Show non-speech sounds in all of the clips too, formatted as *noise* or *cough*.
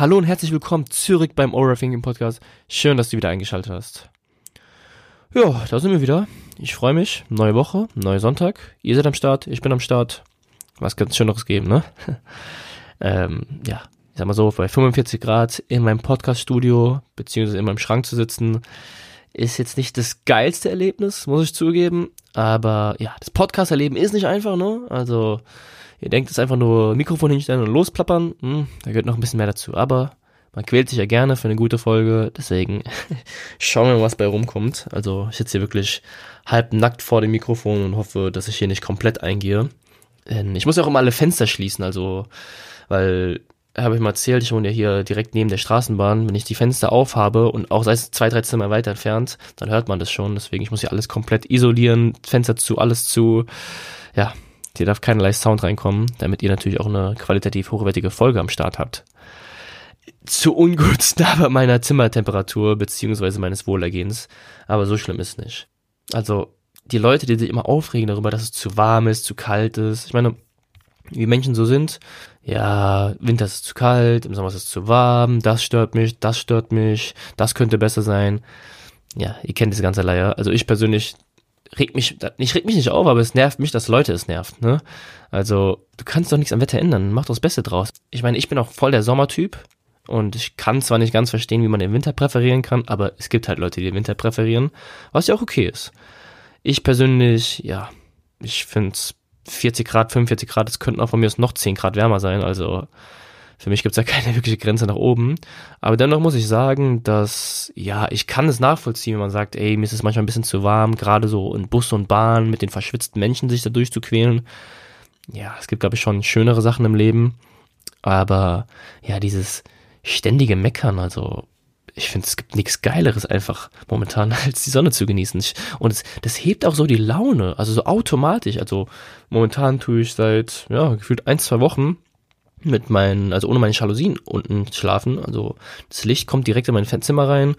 Hallo und herzlich willkommen zurück beim Overthinking Podcast. Schön, dass du wieder eingeschaltet hast. Ja, da sind wir wieder. Ich freue mich. Neue Woche, neuer Sonntag. Ihr seid am Start, ich bin am Start. Was ganz Schöneres geben, ne? *laughs* ähm, ja, ich sag mal so, bei 45 Grad in meinem Podcast-Studio, beziehungsweise in meinem Schrank zu sitzen, ist jetzt nicht das geilste Erlebnis, muss ich zugeben. Aber ja, das Podcast-Erleben ist nicht einfach, ne? Also, Ihr denkt, es ist einfach nur Mikrofon hinstellen und losplappern. Hm, da gehört noch ein bisschen mehr dazu. Aber man quält sich ja gerne für eine gute Folge. Deswegen *laughs* schauen wir mal, was bei rumkommt. Also ich sitze hier wirklich halb nackt vor dem Mikrofon und hoffe, dass ich hier nicht komplett eingehe. Denn ich muss ja auch immer alle Fenster schließen. Also, weil habe ich mal erzählt, ich wohne ja hier direkt neben der Straßenbahn. Wenn ich die Fenster aufhabe und auch sei es zwei, drei Zimmer weiter entfernt, dann hört man das schon. Deswegen, ich muss hier alles komplett isolieren, Fenster zu, alles zu. Ja, hier darf keinerlei Sound reinkommen, damit ihr natürlich auch eine qualitativ hochwertige Folge am Start habt. Zu Ungunsten *laughs* aber meiner Zimmertemperatur beziehungsweise meines Wohlergehens. Aber so schlimm ist nicht. Also, die Leute, die sich immer aufregen darüber, dass es zu warm ist, zu kalt ist. Ich meine, wie Menschen so sind, ja, Winter ist zu kalt, im Sommer ist es zu warm, das stört mich, das stört mich, das könnte besser sein. Ja, ihr kennt diese ganze Leier. Also ich persönlich regt mich, ich reg mich nicht auf, aber es nervt mich, dass Leute es nervt, ne? Also, du kannst doch nichts am Wetter ändern, mach doch das Beste draus. Ich meine, ich bin auch voll der Sommertyp und ich kann zwar nicht ganz verstehen, wie man den Winter präferieren kann, aber es gibt halt Leute, die den Winter präferieren, was ja auch okay ist. Ich persönlich, ja, ich finde 40 Grad, 45 Grad, es könnten auch von mir aus noch 10 Grad wärmer sein, also für mich gibt's da *laughs* keine wirkliche Grenze nach oben. Aber dennoch muss ich sagen, dass, ja, ich kann es nachvollziehen, wenn man sagt, ey, mir ist es manchmal ein bisschen zu warm, gerade so in Bus und Bahn mit den verschwitzten Menschen sich da durchzuquälen. Ja, es gibt, glaube ich, schon schönere Sachen im Leben. Aber ja, dieses ständige Meckern, also ich finde, es gibt nichts Geileres einfach momentan, *laughs* als die Sonne zu genießen. Ich, und es, das hebt auch so die Laune, also so automatisch. Also momentan tue ich seit, ja, gefühlt ein, zwei Wochen mit meinen, also ohne meine Jalousien unten schlafen. Also das Licht kommt direkt in mein Zimmer rein.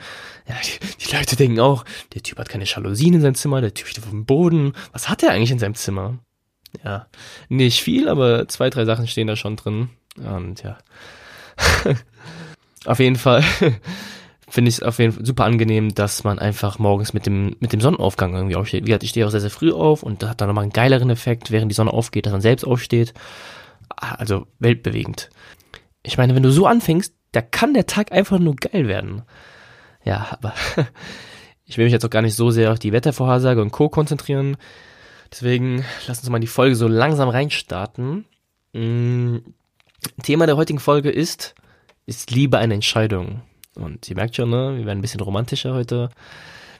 Ja, die, die, Leute denken auch, der Typ hat keine Jalousien in seinem Zimmer, der Typ steht auf dem Boden. Was hat er eigentlich in seinem Zimmer? Ja, nicht viel, aber zwei, drei Sachen stehen da schon drin. Und ja. *laughs* auf jeden Fall *laughs* finde ich es auf jeden Fall super angenehm, dass man einfach morgens mit dem, mit dem Sonnenaufgang irgendwie aufsteht. Wie gesagt, ich stehe auch sehr, sehr früh auf und da hat dann nochmal einen geileren Effekt, während die Sonne aufgeht, dass man selbst aufsteht also weltbewegend. Ich meine, wenn du so anfängst, da kann der Tag einfach nur geil werden. Ja, aber *laughs* ich will mich jetzt auch gar nicht so sehr auf die Wettervorhersage und Co. konzentrieren. Deswegen lass uns mal die Folge so langsam reinstarten. Mm, Thema der heutigen Folge ist, ist Liebe eine Entscheidung? Und ihr merkt schon, ne, wir werden ein bisschen romantischer heute.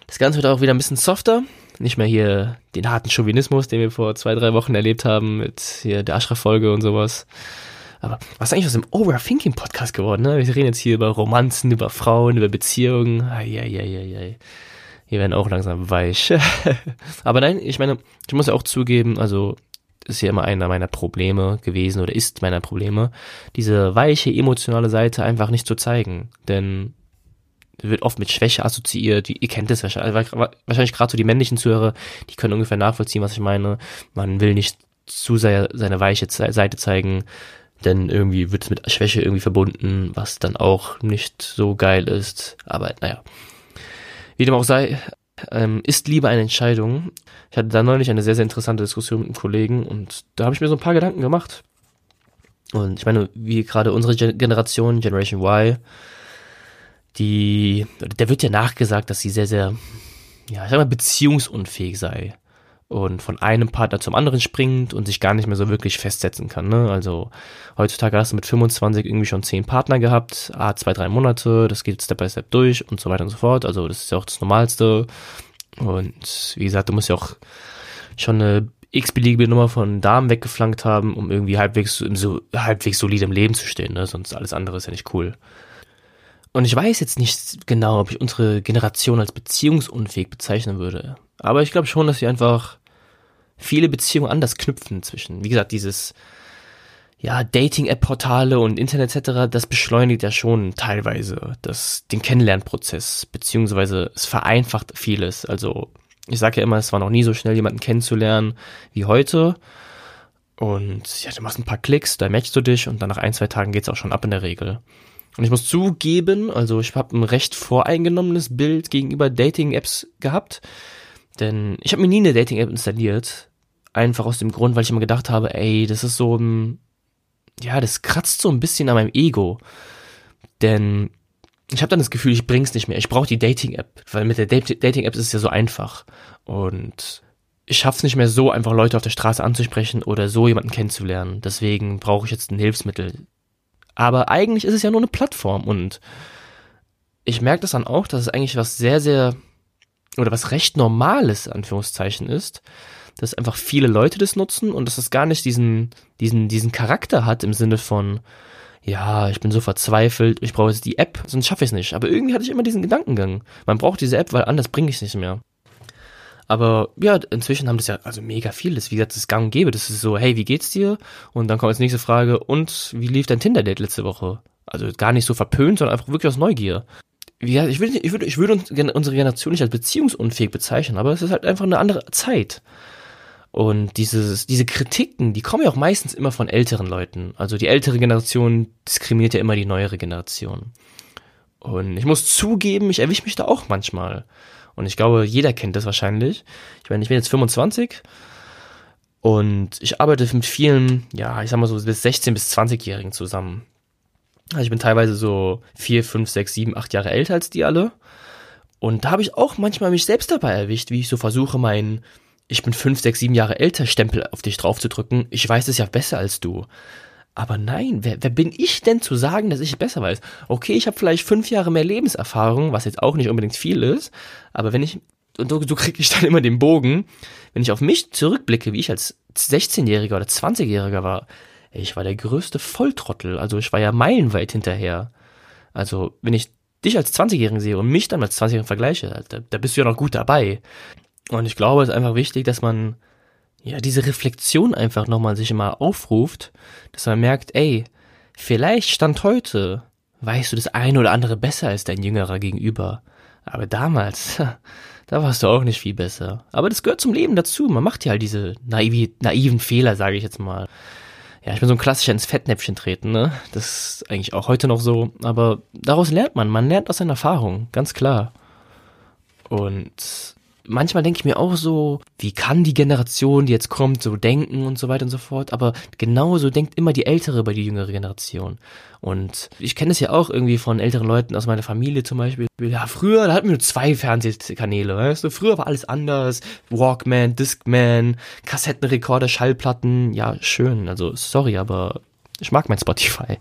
Das Ganze wird auch wieder ein bisschen softer. Nicht mehr hier den harten Chauvinismus, den wir vor zwei, drei Wochen erlebt haben mit hier der Ashraf-Folge und sowas. Aber was ist eigentlich aus dem Overthinking-Podcast geworden? Ne? Wir reden jetzt hier über Romanzen, über Frauen, über Beziehungen. Eieieiei. Hier werden auch langsam weich. *laughs* Aber nein, ich meine, ich muss ja auch zugeben, also ist ja immer einer meiner Probleme gewesen oder ist meiner Probleme, diese weiche emotionale Seite einfach nicht zu zeigen. Denn wird oft mit Schwäche assoziiert. Ihr kennt es wahrscheinlich, wahrscheinlich gerade so die männlichen Zuhörer, die können ungefähr nachvollziehen, was ich meine. Man will nicht zu sehr seine weiche Seite zeigen, denn irgendwie wird es mit Schwäche irgendwie verbunden, was dann auch nicht so geil ist. Aber naja, wie dem auch sei, ähm, ist Liebe eine Entscheidung. Ich hatte da neulich eine sehr, sehr interessante Diskussion mit einem Kollegen und da habe ich mir so ein paar Gedanken gemacht. Und ich meine, wie gerade unsere Generation, Generation Y, die, der wird ja nachgesagt, dass sie sehr, sehr, ja, ich sag mal, beziehungsunfähig sei und von einem Partner zum anderen springt und sich gar nicht mehr so wirklich festsetzen kann. Ne? Also heutzutage hast du mit 25 irgendwie schon 10 Partner gehabt, ah, zwei, drei Monate, das geht Step by Step durch und so weiter und so fort. Also das ist ja auch das Normalste. Und wie gesagt, du musst ja auch schon eine x-beliebige Nummer von Damen weggeflankt haben, um irgendwie halbwegs, so, halbwegs solid im Leben zu stehen. Ne? Sonst alles andere ist ja nicht cool. Und ich weiß jetzt nicht genau, ob ich unsere Generation als beziehungsunfähig bezeichnen würde. Aber ich glaube schon, dass wir einfach viele Beziehungen anders knüpfen zwischen. Wie gesagt, dieses ja, Dating-App-Portale und Internet etc., das beschleunigt ja schon teilweise das, den Kennenlernprozess, beziehungsweise es vereinfacht vieles. Also ich sage ja immer, es war noch nie so schnell, jemanden kennenzulernen wie heute. Und ja, du machst ein paar Klicks, da matchst du dich und dann nach ein, zwei Tagen geht's auch schon ab in der Regel. Und ich muss zugeben, also ich habe ein recht voreingenommenes Bild gegenüber Dating-Apps gehabt. Denn ich habe mir nie eine Dating-App installiert. Einfach aus dem Grund, weil ich immer gedacht habe, ey, das ist so ein, ja, das kratzt so ein bisschen an meinem Ego. Denn ich habe dann das Gefühl, ich bring's nicht mehr. Ich brauche die Dating-App, weil mit der Dating-App ist es ja so einfach. Und ich schaff's nicht mehr so, einfach Leute auf der Straße anzusprechen oder so jemanden kennenzulernen. Deswegen brauche ich jetzt ein Hilfsmittel. Aber eigentlich ist es ja nur eine Plattform und ich merke das dann auch, dass es eigentlich was sehr, sehr oder was recht Normales, Anführungszeichen, ist, dass einfach viele Leute das nutzen und dass es gar nicht diesen, diesen, diesen Charakter hat im Sinne von, ja, ich bin so verzweifelt, ich brauche jetzt die App, sonst schaffe ich es nicht. Aber irgendwie hatte ich immer diesen Gedankengang. Man braucht diese App, weil anders bringe ich es nicht mehr. Aber ja, inzwischen haben das ja also mega viel. Das, wie gesagt, das ist gang und gäbe. Das ist so, hey, wie geht's dir? Und dann kommt als nächste Frage, und wie lief dein Tinder-Date letzte Woche? Also gar nicht so verpönt, sondern einfach wirklich aus Neugier. Wie gesagt, ich würde, ich würde, ich würde unsere Generation nicht als beziehungsunfähig bezeichnen, aber es ist halt einfach eine andere Zeit. Und dieses, diese Kritiken, die kommen ja auch meistens immer von älteren Leuten. Also die ältere Generation diskriminiert ja immer die neuere Generation. Und ich muss zugeben, ich erwische mich da auch manchmal. Und ich glaube, jeder kennt das wahrscheinlich. Ich meine, ich bin jetzt 25 und ich arbeite mit vielen, ja, ich sag mal so bis 16 bis 20-Jährigen zusammen. Also ich bin teilweise so 4, 5, 6, 7, 8 Jahre älter als die alle. Und da habe ich auch manchmal mich selbst dabei erwischt, wie ich so versuche, meinen ich bin fünf, sechs, sieben Jahre älter Stempel auf dich draufzudrücken. Ich weiß es ja besser als du. Aber nein, wer, wer bin ich denn zu sagen, dass ich besser weiß? Okay, ich habe vielleicht fünf Jahre mehr Lebenserfahrung, was jetzt auch nicht unbedingt viel ist, aber wenn ich, und so, so kriege ich dann immer den Bogen, wenn ich auf mich zurückblicke, wie ich als 16-Jähriger oder 20-Jähriger war, ich war der größte Volltrottel, also ich war ja meilenweit hinterher. Also, wenn ich dich als 20-Jährigen sehe und mich dann als 20-Jährigen vergleiche, da, da bist du ja noch gut dabei. Und ich glaube, es ist einfach wichtig, dass man ja diese Reflexion einfach nochmal sich immer aufruft, dass man merkt, ey, vielleicht stand heute, weißt du das eine oder andere besser als dein jüngerer Gegenüber. Aber damals, *laughs* da warst du auch nicht viel besser. Aber das gehört zum Leben dazu. Man macht ja halt diese naivi, naiven Fehler, sage ich jetzt mal. Ja, ich bin so ein klassischer ins Fettnäpfchen treten, ne? Das ist eigentlich auch heute noch so. Aber daraus lernt man. Man lernt aus seinen Erfahrungen, ganz klar. Und manchmal denke ich mir auch so, wie kann die Generation, die jetzt kommt, so denken und so weiter und so fort. Aber genauso denkt immer die ältere bei die jüngere Generation. Und ich kenne es ja auch irgendwie von älteren Leuten aus meiner Familie zum Beispiel. Ja, früher, da hatten wir nur zwei Fernsehkanäle, weißt du? Früher war alles anders. Walkman, Discman, Kassettenrekorder, Schallplatten. Ja, schön. Also, sorry, aber ich mag mein Spotify.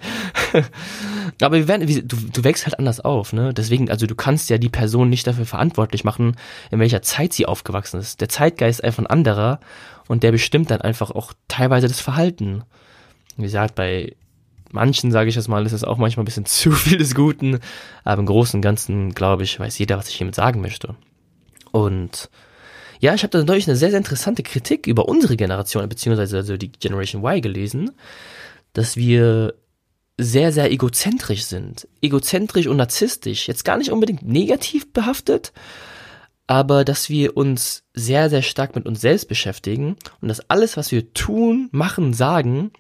*laughs* Aber wir werden, du, du wächst halt anders auf, ne? Deswegen, also du kannst ja die Person nicht dafür verantwortlich machen, in welcher Zeit sie aufgewachsen ist. Der Zeitgeist ist einfach ein anderer und der bestimmt dann einfach auch teilweise das Verhalten. Wie gesagt, bei manchen, sage ich jetzt mal, ist es auch manchmal ein bisschen *laughs* zu viel des Guten, aber im Großen und Ganzen, glaube ich, weiß jeder, was ich hiermit sagen möchte. Und ja, ich habe da neulich eine sehr, sehr interessante Kritik über unsere Generation, beziehungsweise also die Generation Y gelesen dass wir sehr, sehr egozentrisch sind. Egozentrisch und narzisstisch. Jetzt gar nicht unbedingt negativ behaftet, aber dass wir uns sehr, sehr stark mit uns selbst beschäftigen und dass alles, was wir tun, machen, sagen,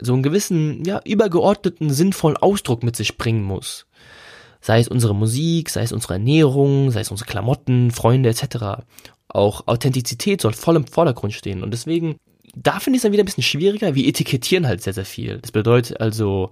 so einen gewissen, ja, übergeordneten, sinnvollen Ausdruck mit sich bringen muss. Sei es unsere Musik, sei es unsere Ernährung, sei es unsere Klamotten, Freunde etc. Auch Authentizität soll voll im Vordergrund stehen. Und deswegen da finde ich es dann wieder ein bisschen schwieriger. Wir etikettieren halt sehr, sehr viel. Das bedeutet also,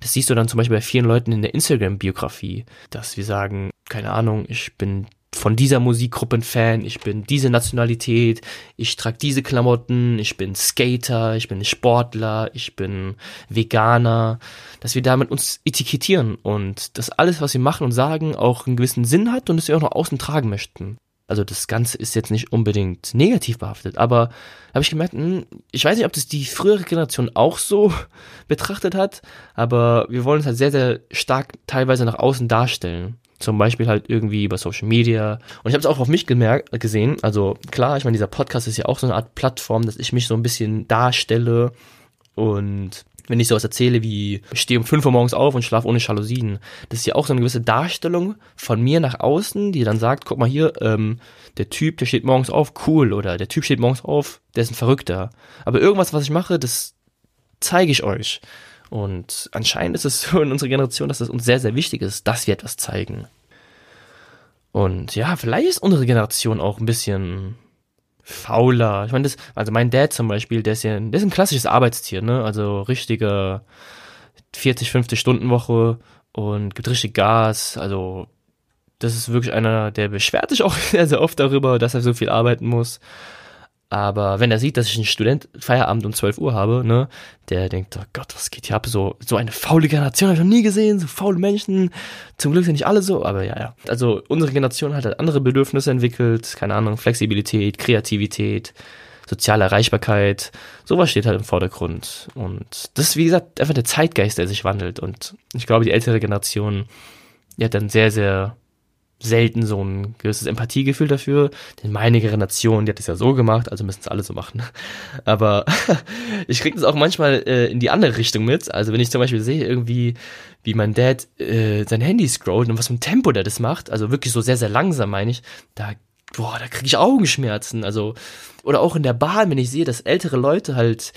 das siehst du dann zum Beispiel bei vielen Leuten in der Instagram-Biografie, dass wir sagen, keine Ahnung, ich bin von dieser Musikgruppe ein Fan, ich bin diese Nationalität, ich trage diese Klamotten, ich bin Skater, ich bin Sportler, ich bin Veganer, dass wir damit uns etikettieren und dass alles, was wir machen und sagen, auch einen gewissen Sinn hat und dass wir auch nach außen tragen möchten. Also das Ganze ist jetzt nicht unbedingt negativ behaftet, aber habe ich gemerkt, hm, ich weiß nicht, ob das die frühere Generation auch so *laughs* betrachtet hat, aber wir wollen es halt sehr, sehr stark teilweise nach außen darstellen. Zum Beispiel halt irgendwie über Social Media. Und ich habe es auch auf mich gemerkt, gesehen. Also klar, ich meine, dieser Podcast ist ja auch so eine Art Plattform, dass ich mich so ein bisschen darstelle und wenn ich sowas erzähle wie, ich stehe um 5 Uhr morgens auf und schlafe ohne Jalousien, das ist ja auch so eine gewisse Darstellung von mir nach außen, die dann sagt, guck mal hier, ähm, der Typ, der steht morgens auf, cool, oder der Typ steht morgens auf, der ist ein Verrückter. Aber irgendwas, was ich mache, das zeige ich euch. Und anscheinend ist es so in unserer Generation, dass es uns sehr, sehr wichtig ist, dass wir etwas zeigen. Und ja, vielleicht ist unsere Generation auch ein bisschen fauler. Ich meine, das, also mein Dad zum Beispiel, der ist ja, der ist ein klassisches Arbeitstier, ne? Also richtige 40, 50 Stunden Woche und gibt richtig Gas. Also das ist wirklich einer, der beschwert sich auch *laughs* sehr, sehr oft darüber, dass er so viel arbeiten muss. Aber wenn er sieht, dass ich einen Student Feierabend um 12 Uhr habe, ne, der denkt, oh Gott, was geht hier ab? So, so eine faule Generation habe ich noch nie gesehen, so faule Menschen. Zum Glück sind nicht alle so, aber ja, ja. Also unsere Generation hat halt andere Bedürfnisse entwickelt, keine Ahnung, Flexibilität, Kreativität, soziale Erreichbarkeit, sowas steht halt im Vordergrund. Und das ist, wie gesagt, einfach der Zeitgeist, der sich wandelt. Und ich glaube, die ältere Generation, die hat dann sehr, sehr selten so ein gewisses Empathiegefühl dafür. Denn meine Generation, die hat es ja so gemacht, also müssen es alle so machen. *laughs* Aber *laughs* ich kriege das auch manchmal äh, in die andere Richtung mit. Also wenn ich zum Beispiel sehe, irgendwie, wie mein Dad äh, sein Handy scrollt und was für ein Tempo der das macht, also wirklich so sehr, sehr langsam, meine ich, da, boah, da kriege ich Augenschmerzen. Also, oder auch in der Bahn, wenn ich sehe, dass ältere Leute halt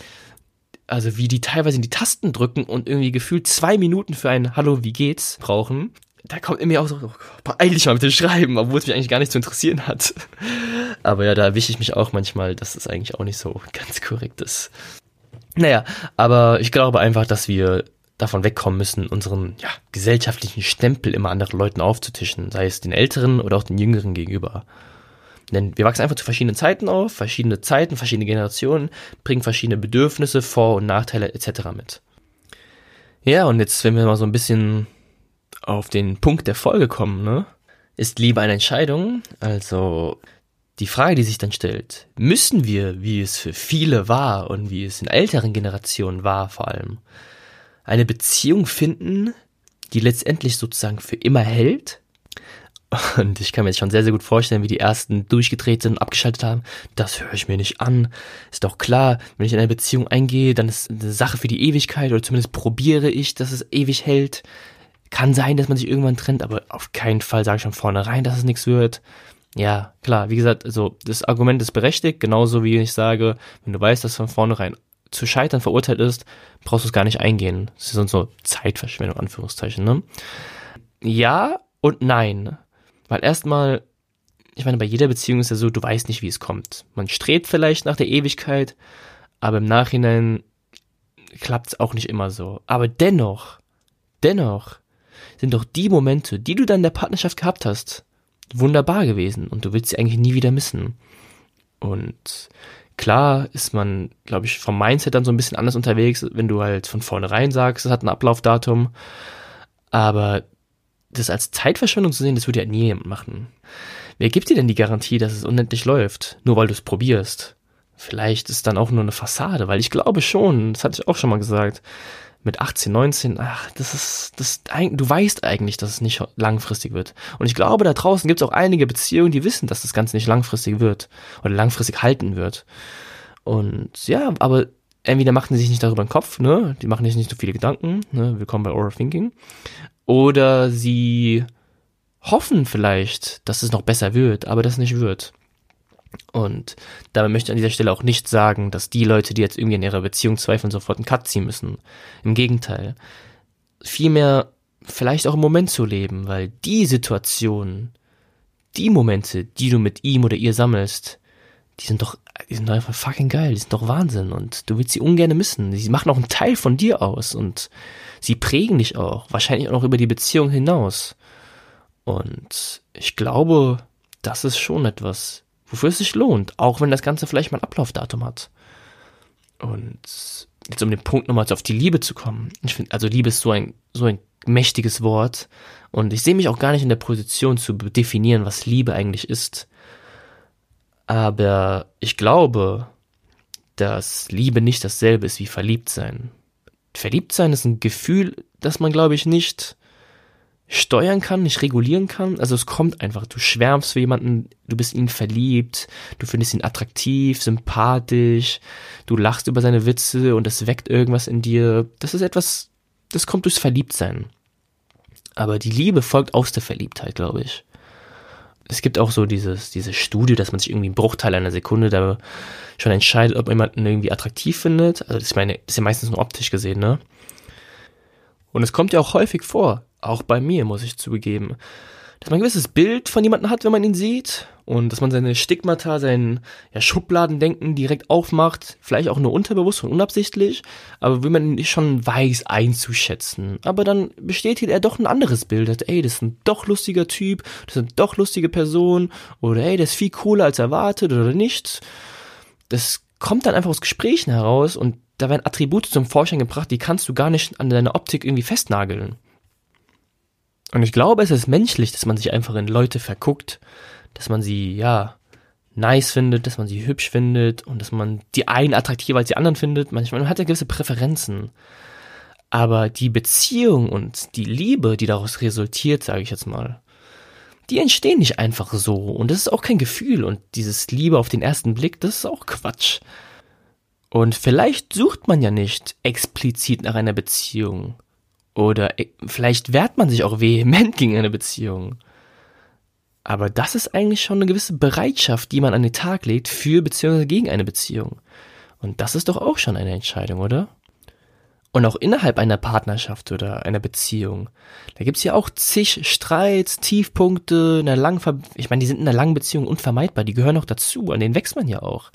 also wie die teilweise in die Tasten drücken und irgendwie gefühlt zwei Minuten für ein Hallo, wie geht's brauchen da kommt in mir auch so, oh, dich mal mit dem Schreiben, obwohl es mich eigentlich gar nicht zu interessieren hat. *laughs* Aber ja, da erwische ich mich auch manchmal, dass es eigentlich auch nicht so ganz korrekt ist. Naja, aber ich glaube einfach, dass wir davon wegkommen müssen, unseren ja, gesellschaftlichen Stempel immer anderen Leuten aufzutischen, sei es den Älteren oder auch den Jüngeren gegenüber. Denn wir wachsen einfach zu verschiedenen Zeiten auf, verschiedene Zeiten, verschiedene Generationen, bringen verschiedene Bedürfnisse, Vor- und Nachteile etc. mit. Ja, und jetzt, wenn wir mal so ein bisschen auf den Punkt der Folge kommen, ne? Ist Liebe eine Entscheidung? Also die Frage, die sich dann stellt, müssen wir, wie es für viele war und wie es in älteren Generationen war vor allem, eine Beziehung finden, die letztendlich sozusagen für immer hält? Und ich kann mir jetzt schon sehr, sehr gut vorstellen, wie die ersten durchgedreht sind und abgeschaltet haben. Das höre ich mir nicht an. Ist doch klar, wenn ich in eine Beziehung eingehe, dann ist eine Sache für die Ewigkeit oder zumindest probiere ich, dass es ewig hält. Kann sein, dass man sich irgendwann trennt, aber auf keinen Fall sage ich von vornherein, dass es nichts wird. Ja, klar, wie gesagt, also das Argument ist berechtigt, genauso wie ich sage, wenn du weißt, dass von vornherein zu scheitern verurteilt ist, brauchst du es gar nicht eingehen. Das ist sonst so Zeitverschwendung, Anführungszeichen, ne? Ja und nein. Weil erstmal, ich meine, bei jeder Beziehung ist ja so, du weißt nicht, wie es kommt. Man strebt vielleicht nach der Ewigkeit, aber im Nachhinein klappt es auch nicht immer so. Aber dennoch, dennoch sind doch die Momente, die du dann in der Partnerschaft gehabt hast, wunderbar gewesen und du willst sie eigentlich nie wieder missen. Und klar ist man, glaube ich, vom Mindset dann so ein bisschen anders unterwegs, wenn du halt von vornherein sagst, es hat ein Ablaufdatum. Aber das als Zeitverschwendung zu sehen, das würde ja nie jemand machen. Wer gibt dir denn die Garantie, dass es unendlich läuft? Nur weil du es probierst. Vielleicht ist dann auch nur eine Fassade, weil ich glaube schon, das hatte ich auch schon mal gesagt, mit 18, 19, ach, das ist, das, du weißt eigentlich, dass es nicht langfristig wird. Und ich glaube, da draußen gibt es auch einige Beziehungen, die wissen, dass das Ganze nicht langfristig wird oder langfristig halten wird. Und ja, aber entweder machen sie sich nicht darüber einen Kopf, ne, die machen sich nicht so viele Gedanken, ne, willkommen bei Overthinking, oder sie hoffen vielleicht, dass es noch besser wird, aber das nicht wird. Und dabei möchte ich an dieser Stelle auch nicht sagen, dass die Leute, die jetzt irgendwie in ihrer Beziehung zweifeln, sofort einen Cut ziehen müssen. Im Gegenteil. Vielmehr vielleicht auch im Moment zu leben, weil die Situation, die Momente, die du mit ihm oder ihr sammelst, die sind doch, die sind doch einfach fucking geil, die sind doch Wahnsinn und du willst sie ungern missen. Sie machen auch einen Teil von dir aus und sie prägen dich auch, wahrscheinlich auch noch über die Beziehung hinaus. Und ich glaube, das ist schon etwas, wofür es sich lohnt, auch wenn das Ganze vielleicht mal ein Ablaufdatum hat. Und jetzt um den Punkt nochmal auf die Liebe zu kommen. Ich finde, also Liebe ist so ein, so ein mächtiges Wort. Und ich sehe mich auch gar nicht in der Position zu definieren, was Liebe eigentlich ist. Aber ich glaube, dass Liebe nicht dasselbe ist wie verliebt sein. Verliebt sein ist ein Gefühl, das man, glaube ich, nicht steuern kann, nicht regulieren kann. Also es kommt einfach. Du schwärmst für jemanden, du bist ihn verliebt, du findest ihn attraktiv, sympathisch, du lachst über seine Witze und das weckt irgendwas in dir. Das ist etwas, das kommt durchs Verliebtsein. Aber die Liebe folgt aus der Verliebtheit, glaube ich. Es gibt auch so dieses, diese Studie, dass man sich irgendwie einen Bruchteil einer Sekunde da schon entscheidet, ob man jemanden irgendwie attraktiv findet. Also das, meine, das ist ja meistens nur optisch gesehen, ne? Und es kommt ja auch häufig vor, auch bei mir, muss ich zugeben, dass man ein gewisses Bild von jemandem hat, wenn man ihn sieht. Und dass man seine Stigmata, sein ja, Schubladendenken direkt aufmacht, vielleicht auch nur unterbewusst und unabsichtlich, aber will man ihn schon weiß einzuschätzen. Aber dann bestätigt er doch ein anderes Bild, dass, ey, das ist ein doch lustiger Typ, das ist eine doch lustige Person. Oder ey, der ist viel cooler als erwartet oder nicht. Das kommt dann einfach aus Gesprächen heraus. Und da werden Attribute zum Vorschein gebracht, die kannst du gar nicht an deiner Optik irgendwie festnageln. Und ich glaube, es ist menschlich, dass man sich einfach in Leute verguckt, dass man sie, ja, nice findet, dass man sie hübsch findet und dass man die einen attraktiver als die anderen findet. Manchmal man hat ja gewisse Präferenzen. Aber die Beziehung und die Liebe, die daraus resultiert, sage ich jetzt mal, die entstehen nicht einfach so. Und das ist auch kein Gefühl. Und dieses Liebe auf den ersten Blick, das ist auch Quatsch. Und vielleicht sucht man ja nicht explizit nach einer Beziehung. Oder äh, vielleicht wehrt man sich auch vehement *laughs* gegen eine Beziehung. Aber das ist eigentlich schon eine gewisse Bereitschaft, die man an den Tag legt für bzw. gegen eine Beziehung. Und das ist doch auch schon eine Entscheidung, oder? Und auch innerhalb einer Partnerschaft oder einer Beziehung. Da gibt's ja auch zig Streits, Tiefpunkte, in einer langen Ver ich meine, die sind in einer langen Beziehung unvermeidbar, die gehören auch dazu, an denen wächst man ja auch.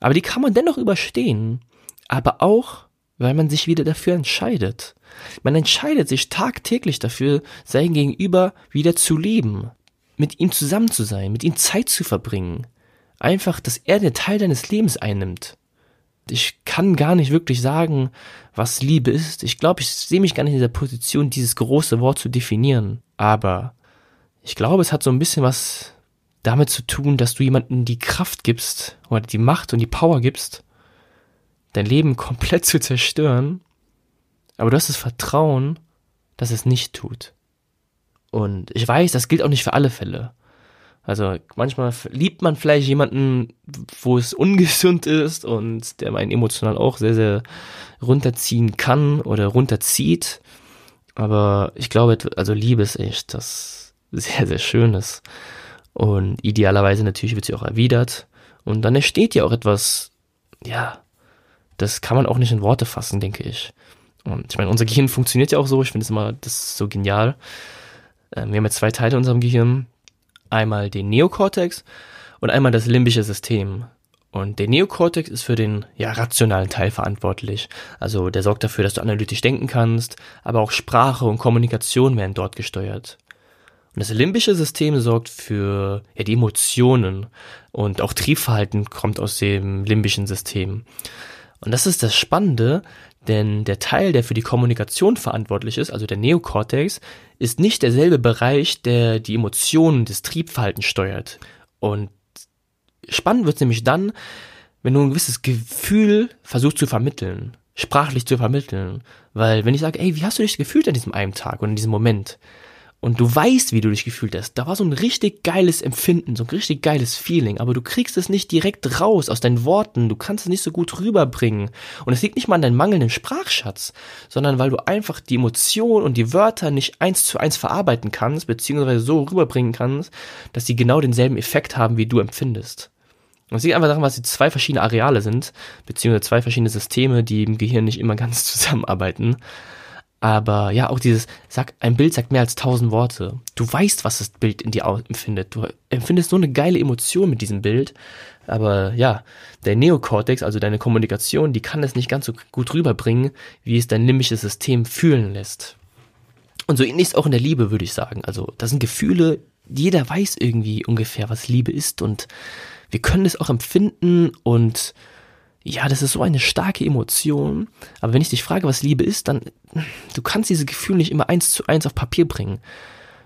Aber die kann man dennoch überstehen. Aber auch, weil man sich wieder dafür entscheidet. Man entscheidet sich tagtäglich dafür, sein Gegenüber wieder zu lieben, mit ihm zusammen zu sein, mit ihm Zeit zu verbringen. Einfach, dass er den Teil deines Lebens einnimmt. Ich kann gar nicht wirklich sagen, was Liebe ist. Ich glaube, ich sehe mich gar nicht in der Position, dieses große Wort zu definieren. Aber ich glaube, es hat so ein bisschen was damit zu tun, dass du jemandem die Kraft gibst oder die Macht und die Power gibst, dein Leben komplett zu zerstören aber du hast das Vertrauen, dass es nicht tut. Und ich weiß, das gilt auch nicht für alle Fälle. Also manchmal liebt man vielleicht jemanden, wo es ungesund ist und der einen emotional auch sehr, sehr runterziehen kann oder runterzieht. Aber ich glaube, also Liebe ist echt das *laughs* sehr, sehr Schönes. Und idealerweise natürlich wird sie auch erwidert. Und dann entsteht ja auch etwas, ja, das kann man auch nicht in Worte fassen, denke ich. Und ich meine, unser Gehirn funktioniert ja auch so. Ich finde es immer, das ist so genial. Ähm, wir haben jetzt zwei Teile in unserem Gehirn. Einmal den Neokortex und einmal das limbische System. Und der Neokortex ist für den ja, rationalen Teil verantwortlich. Also der sorgt dafür, dass du analytisch denken kannst, aber auch Sprache und Kommunikation werden dort gesteuert. Und das limbische System sorgt für ja, die Emotionen und auch Triebverhalten kommt aus dem limbischen System. Und das ist das Spannende, denn der Teil, der für die Kommunikation verantwortlich ist, also der Neokortex, ist nicht derselbe Bereich, der die Emotionen des Triebverhaltens steuert. Und spannend wird es nämlich dann, wenn du ein gewisses Gefühl versuchst zu vermitteln, sprachlich zu vermitteln. Weil wenn ich sage, ey, wie hast du dich gefühlt an diesem einen Tag und in diesem Moment? Und du weißt, wie du dich gefühlt hast. Da war so ein richtig geiles Empfinden, so ein richtig geiles Feeling, aber du kriegst es nicht direkt raus aus deinen Worten, du kannst es nicht so gut rüberbringen. Und es liegt nicht mal an deinem mangelnden Sprachschatz, sondern weil du einfach die Emotionen und die Wörter nicht eins zu eins verarbeiten kannst, beziehungsweise so rüberbringen kannst, dass sie genau denselben Effekt haben, wie du empfindest. Es liegt einfach daran, was die zwei verschiedene Areale sind, beziehungsweise zwei verschiedene Systeme, die im Gehirn nicht immer *laughs* ganz zusammenarbeiten. Aber ja, auch dieses, sag, ein Bild sagt mehr als tausend Worte. Du weißt, was das Bild in dir empfindet. Du empfindest so eine geile Emotion mit diesem Bild. Aber ja, der Neokortex, also deine Kommunikation, die kann es nicht ganz so gut rüberbringen, wie es dein limbisches System fühlen lässt. Und so ähnlich ist auch in der Liebe, würde ich sagen. Also, das sind Gefühle, jeder weiß irgendwie ungefähr, was Liebe ist und wir können es auch empfinden und ja, das ist so eine starke Emotion. Aber wenn ich dich frage, was Liebe ist, dann, du kannst dieses Gefühl nicht immer eins zu eins auf Papier bringen.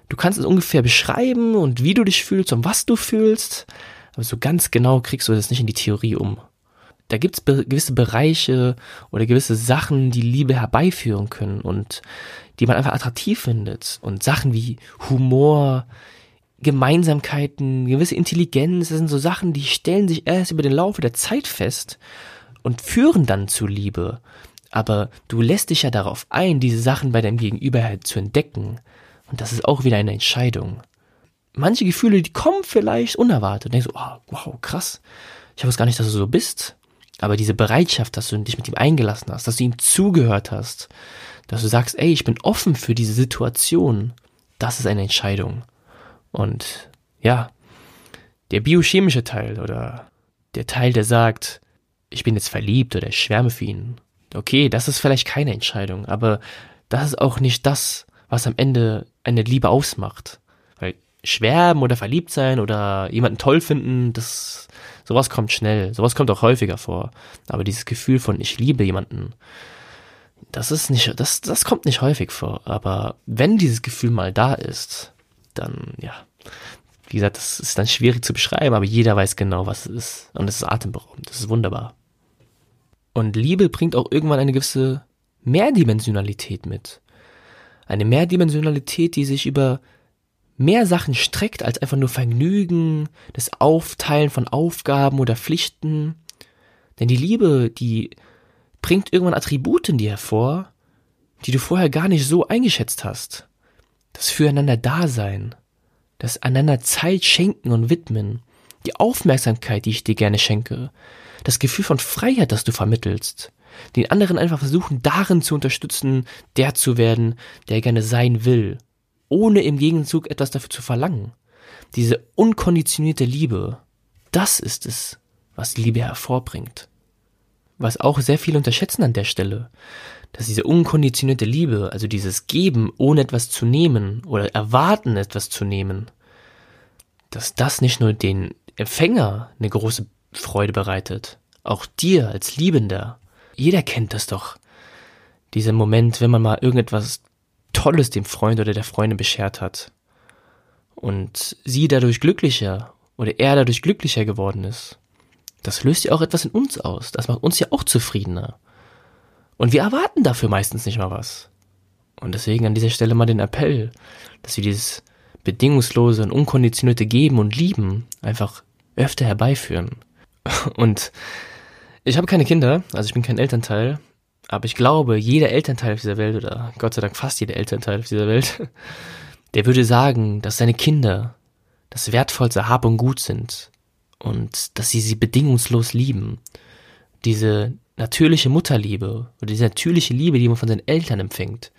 Du kannst es ungefähr beschreiben und wie du dich fühlst und was du fühlst. Aber so ganz genau kriegst du das nicht in die Theorie um. Da gibt's be gewisse Bereiche oder gewisse Sachen, die Liebe herbeiführen können und die man einfach attraktiv findet. Und Sachen wie Humor, Gemeinsamkeiten, gewisse Intelligenz, das sind so Sachen, die stellen sich erst über den Laufe der Zeit fest und führen dann zu Liebe. Aber du lässt dich ja darauf ein, diese Sachen bei deinem Gegenüber halt zu entdecken. Und das ist auch wieder eine Entscheidung. Manche Gefühle, die kommen vielleicht unerwartet. Du denkst oh, wow, krass. Ich wusste gar nicht, dass du so bist. Aber diese Bereitschaft, dass du dich mit ihm eingelassen hast, dass du ihm zugehört hast, dass du sagst, ey, ich bin offen für diese Situation, das ist eine Entscheidung. Und ja, der biochemische Teil oder der Teil, der sagt, ich bin jetzt verliebt oder ich schwärme für ihn. Okay, das ist vielleicht keine Entscheidung, aber das ist auch nicht das, was am Ende eine Liebe ausmacht. Weil schwärmen oder verliebt sein oder jemanden toll finden, das, sowas kommt schnell. Sowas kommt auch häufiger vor. Aber dieses Gefühl von ich liebe jemanden, das ist nicht, das, das kommt nicht häufig vor. Aber wenn dieses Gefühl mal da ist, dann, ja, wie gesagt, das ist dann schwierig zu beschreiben, aber jeder weiß genau, was es ist. Und es ist atemberaubend. Das ist wunderbar. Und Liebe bringt auch irgendwann eine gewisse Mehrdimensionalität mit. Eine Mehrdimensionalität, die sich über mehr Sachen streckt als einfach nur Vergnügen, das Aufteilen von Aufgaben oder Pflichten. Denn die Liebe, die bringt irgendwann Attribute in dir hervor, die du vorher gar nicht so eingeschätzt hast. Das Füreinander Dasein, das einander Zeit schenken und widmen, die Aufmerksamkeit, die ich dir gerne schenke, das Gefühl von Freiheit, das du vermittelst, den anderen einfach versuchen, darin zu unterstützen, der zu werden, der gerne sein will, ohne im Gegenzug etwas dafür zu verlangen. Diese unkonditionierte Liebe, das ist es, was Liebe hervorbringt. Was auch sehr viele unterschätzen an der Stelle, dass diese unkonditionierte Liebe, also dieses Geben, ohne etwas zu nehmen oder erwarten, etwas zu nehmen, dass das nicht nur den Empfänger eine große Freude bereitet, auch dir als Liebender. Jeder kennt das doch. Dieser Moment, wenn man mal irgendetwas Tolles dem Freund oder der Freundin beschert hat und sie dadurch glücklicher oder er dadurch glücklicher geworden ist. Das löst ja auch etwas in uns aus. Das macht uns ja auch zufriedener. Und wir erwarten dafür meistens nicht mal was. Und deswegen an dieser Stelle mal den Appell, dass wir dieses bedingungslose und unkonditionierte Geben und Lieben einfach öfter herbeiführen. *laughs* Und ich habe keine Kinder, also ich bin kein Elternteil, aber ich glaube, jeder Elternteil auf dieser Welt, oder Gott sei Dank fast jeder Elternteil auf dieser Welt, *laughs* der würde sagen, dass seine Kinder das wertvollste Hab und Gut sind und dass sie sie bedingungslos lieben. Diese natürliche Mutterliebe oder diese natürliche Liebe, die man von seinen Eltern empfängt.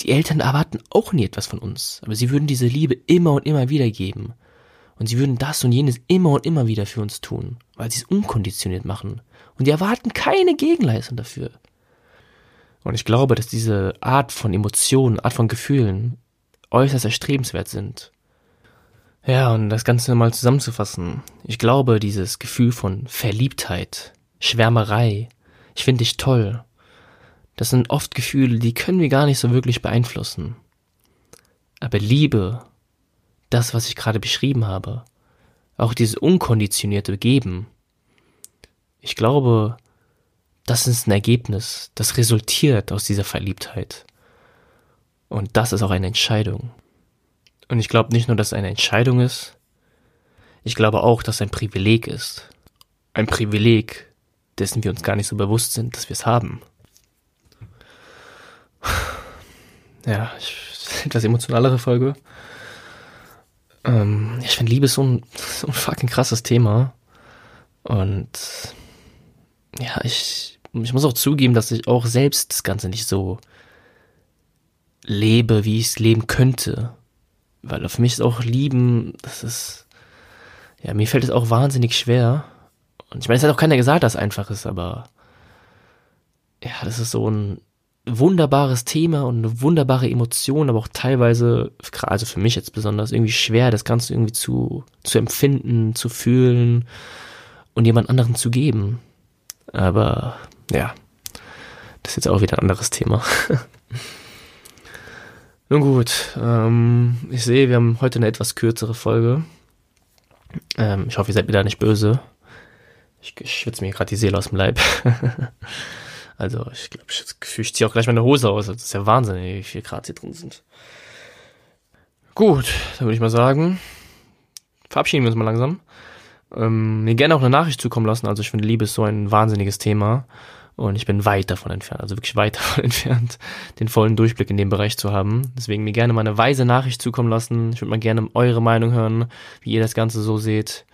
Die Eltern erwarten auch nie etwas von uns, aber sie würden diese Liebe immer und immer wieder geben. Und sie würden das und jenes immer und immer wieder für uns tun, weil sie es unkonditioniert machen. Und die erwarten keine Gegenleistung dafür. Und ich glaube, dass diese Art von Emotionen, Art von Gefühlen äußerst erstrebenswert sind. Ja, und das Ganze mal zusammenzufassen. Ich glaube, dieses Gefühl von Verliebtheit, Schwärmerei, ich finde dich toll, das sind oft Gefühle, die können wir gar nicht so wirklich beeinflussen. Aber Liebe, das, was ich gerade beschrieben habe, auch dieses unkonditionierte Geben, ich glaube, das ist ein Ergebnis, das resultiert aus dieser Verliebtheit. Und das ist auch eine Entscheidung. Und ich glaube nicht nur, dass es eine Entscheidung ist, ich glaube auch, dass es ein Privileg ist. Ein Privileg, dessen wir uns gar nicht so bewusst sind, dass wir es haben. Ja, etwas emotionalere Folge. Ähm, ich finde Liebe ist so ein, *laughs* so ein fucking krasses Thema. Und ja, ich, ich muss auch zugeben, dass ich auch selbst das Ganze nicht so lebe, wie ich es leben könnte. Weil für mich ist auch Lieben, das ist, ja, mir fällt es auch wahnsinnig schwer. Und ich meine, es hat auch keiner gesagt, dass es einfach ist, aber ja, das ist so ein wunderbares Thema und eine wunderbare Emotion, aber auch teilweise, also für mich jetzt besonders, irgendwie schwer, das Ganze irgendwie zu, zu empfinden, zu fühlen und jemand anderen zu geben. Aber ja, das ist jetzt auch wieder ein anderes Thema. *laughs* Nun gut, ähm, ich sehe, wir haben heute eine etwas kürzere Folge. Ähm, ich hoffe, ihr seid mir da nicht böse. Ich, ich schwitze mir gerade die Seele aus dem Leib. *laughs* also, ich glaube, ich, ich ziehe auch gleich meine Hose aus. Das ist ja Wahnsinn, wie viel Grad hier drin sind. Gut, dann würde ich mal sagen, verabschieden wir uns mal langsam. Ähm, mir gerne auch eine Nachricht zukommen lassen. Also ich finde, Liebe ist so ein wahnsinniges Thema. Und ich bin weit davon entfernt, also wirklich weit *laughs* davon entfernt, den vollen Durchblick in dem Bereich zu haben. Deswegen mir gerne mal eine weise Nachricht zukommen lassen. Ich würde mal gerne eure Meinung hören, wie ihr das Ganze so seht.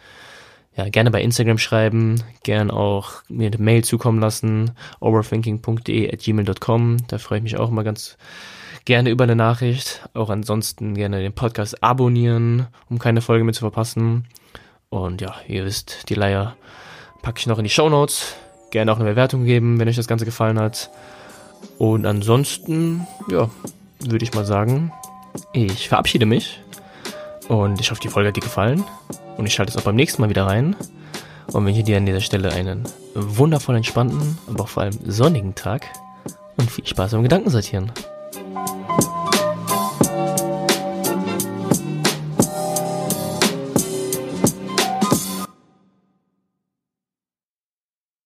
Ja, gerne bei Instagram schreiben, gerne auch mir eine Mail zukommen lassen, overthinking.de at gmail.com. Da freue ich mich auch immer ganz gerne über eine Nachricht. Auch ansonsten gerne den Podcast abonnieren, um keine Folge mehr zu verpassen. Und ja, ihr wisst, die Leier packe ich noch in die Show Notes. Gerne auch eine Bewertung geben, wenn euch das Ganze gefallen hat. Und ansonsten, ja, würde ich mal sagen, ich verabschiede mich. Und ich hoffe, die Folge hat dir gefallen. Und ich schalte es auch beim nächsten Mal wieder rein. Und wünsche dir an dieser Stelle einen wundervoll entspannten, aber auch vor allem sonnigen Tag. Und viel Spaß beim Gedankensortieren.